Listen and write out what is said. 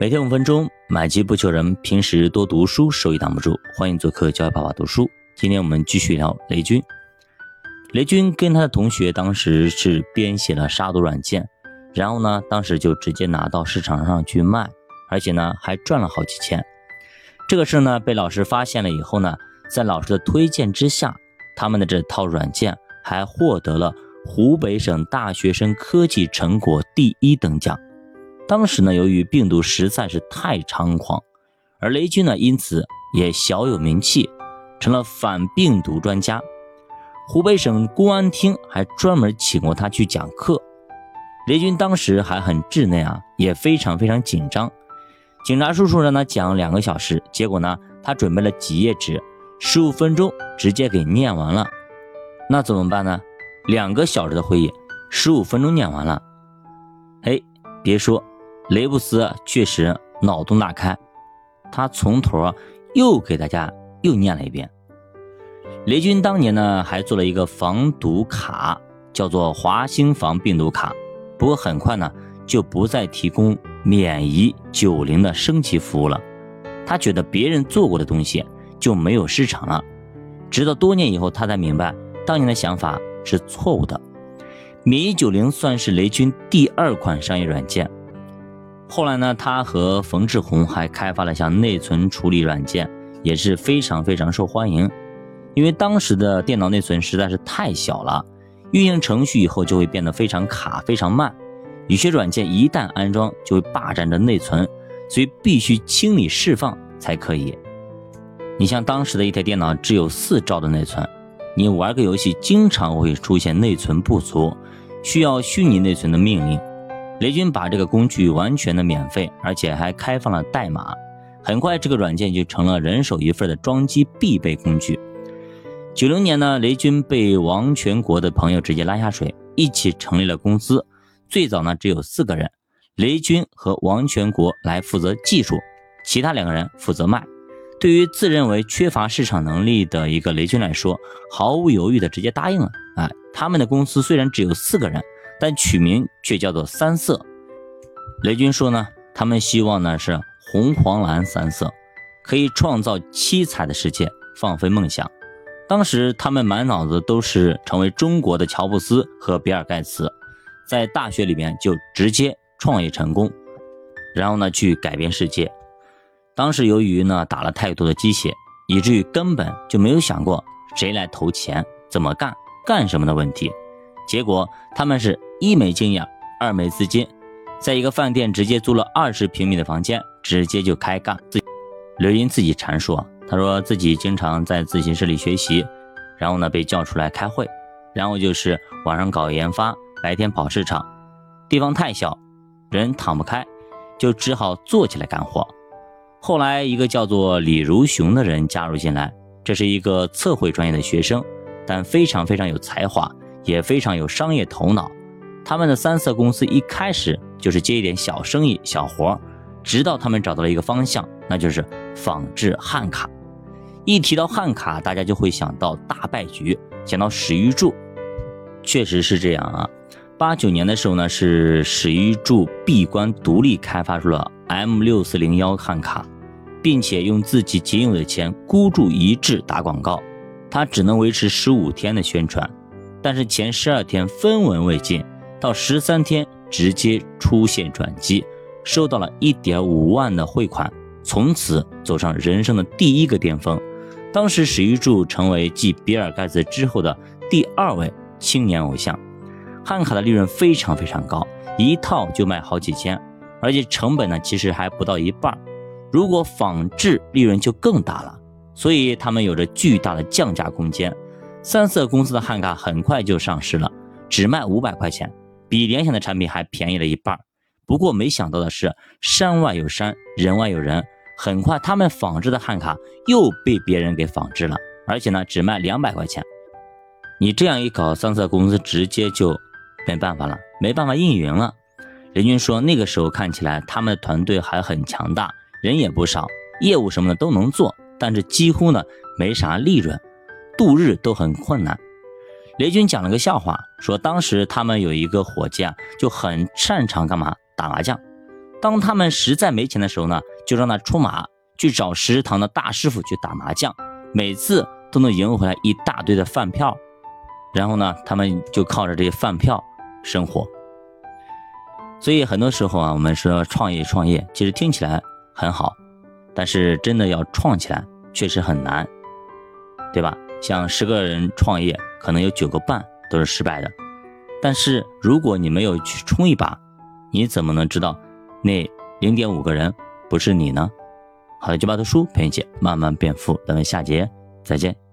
每天五分钟，买机不求人。平时多读书，收益挡不住。欢迎做客教育爸爸读书。今天我们继续聊雷军。雷军跟他的同学当时是编写了杀毒软件，然后呢，当时就直接拿到市场上去卖，而且呢还赚了好几千。这个事呢被老师发现了以后呢，在老师的推荐之下，他们的这套软件还获得了。湖北省大学生科技成果第一等奖。当时呢，由于病毒实在是太猖狂，而雷军呢，因此也小有名气，成了反病毒专家。湖北省公安厅还专门请过他去讲课。雷军当时还很稚嫩啊，也非常非常紧张。警察叔叔让他讲两个小时，结果呢，他准备了几页纸，十五分钟直接给念完了。那怎么办呢？两个小时的会议，十五分钟念完了。哎，别说，雷布斯确实脑洞大开，他从头又给大家又念了一遍。雷军当年呢还做了一个防毒卡，叫做华兴防病毒卡。不过很快呢就不再提供免疫九零的升级服务了。他觉得别人做过的东西就没有市场了。直到多年以后，他才明白当年的想法。是错误的。免疫九零算是雷军第二款商业软件。后来呢，他和冯志红还开发了像内存处理软件，也是非常非常受欢迎。因为当时的电脑内存实在是太小了，运行程序以后就会变得非常卡、非常慢。有些软件一旦安装就会霸占着内存，所以必须清理释放才可以。你像当时的一台电脑只有四兆的内存。你玩个游戏，经常会出现内存不足，需要虚拟内存的命令。雷军把这个工具完全的免费，而且还开放了代码。很快，这个软件就成了人手一份的装机必备工具。九零年呢，雷军被王全国的朋友直接拉下水，一起成立了公司。最早呢，只有四个人，雷军和王全国来负责技术，其他两个人负责卖。对于自认为缺乏市场能力的一个雷军来说，毫无犹豫的直接答应了。啊，他们的公司虽然只有四个人，但取名却叫做三色。雷军说呢，他们希望呢是红黄蓝三色，可以创造七彩的世界，放飞梦想。当时他们满脑子都是成为中国的乔布斯和比尔盖茨，在大学里面就直接创业成功，然后呢去改变世界。当时由于呢打了太多的鸡血，以至于根本就没有想过谁来投钱、怎么干、干什么的问题。结果他们是一没经验，二没资金，在一个饭店直接租了二十平米的房间，直接就开干。自刘英自己阐述，他说自己经常在自习室里学习，然后呢被叫出来开会，然后就是晚上搞研发，白天跑市场。地方太小，人躺不开，就只好坐起来干活。后来，一个叫做李如雄的人加入进来。这是一个测绘专业的学生，但非常非常有才华，也非常有商业头脑。他们的三色公司一开始就是接一点小生意、小活直到他们找到了一个方向，那就是仿制汉卡。一提到汉卡，大家就会想到大败局，想到史玉柱。确实是这样啊。八九年的时候呢，是史玉柱闭关独立开发出了 M 六四零幺汉卡。并且用自己仅有的钱孤注一掷打广告，他只能维持十五天的宣传，但是前十二天分文未进，到十三天直接出现转机，收到了一点五万的汇款，从此走上人生的第一个巅峰。当时史玉柱成为继比尔盖茨之后的第二位青年偶像。汉卡的利润非常非常高，一套就卖好几千，而且成本呢其实还不到一半。如果仿制利润就更大了，所以他们有着巨大的降价空间。三色公司的汉卡很快就上市了，只卖五百块钱，比联想的产品还便宜了一半。不过没想到的是，山外有山，人外有人，很快他们仿制的汉卡又被别人给仿制了，而且呢只卖两百块钱。你这样一搞，三色公司直接就没办法了，没办法运营了。雷军说，那个时候看起来他们的团队还很强大。人也不少，业务什么的都能做，但是几乎呢没啥利润，度日都很困难。雷军讲了个笑话，说当时他们有一个伙计啊，就很擅长干嘛打麻将，当他们实在没钱的时候呢，就让他出马去找食堂的大师傅去打麻将，每次都能赢回来一大堆的饭票。然后呢，他们就靠着这些饭票生活。所以很多时候啊，我们说创业创业，其实听起来很好，但是真的要创起来确实很难，对吧？像十个人创业，可能有九个半都是失败的。但是如果你没有去冲一把，你怎么能知道那零点五个人不是你呢？好了，九把读书陪你姐慢慢变富，咱们下节再见。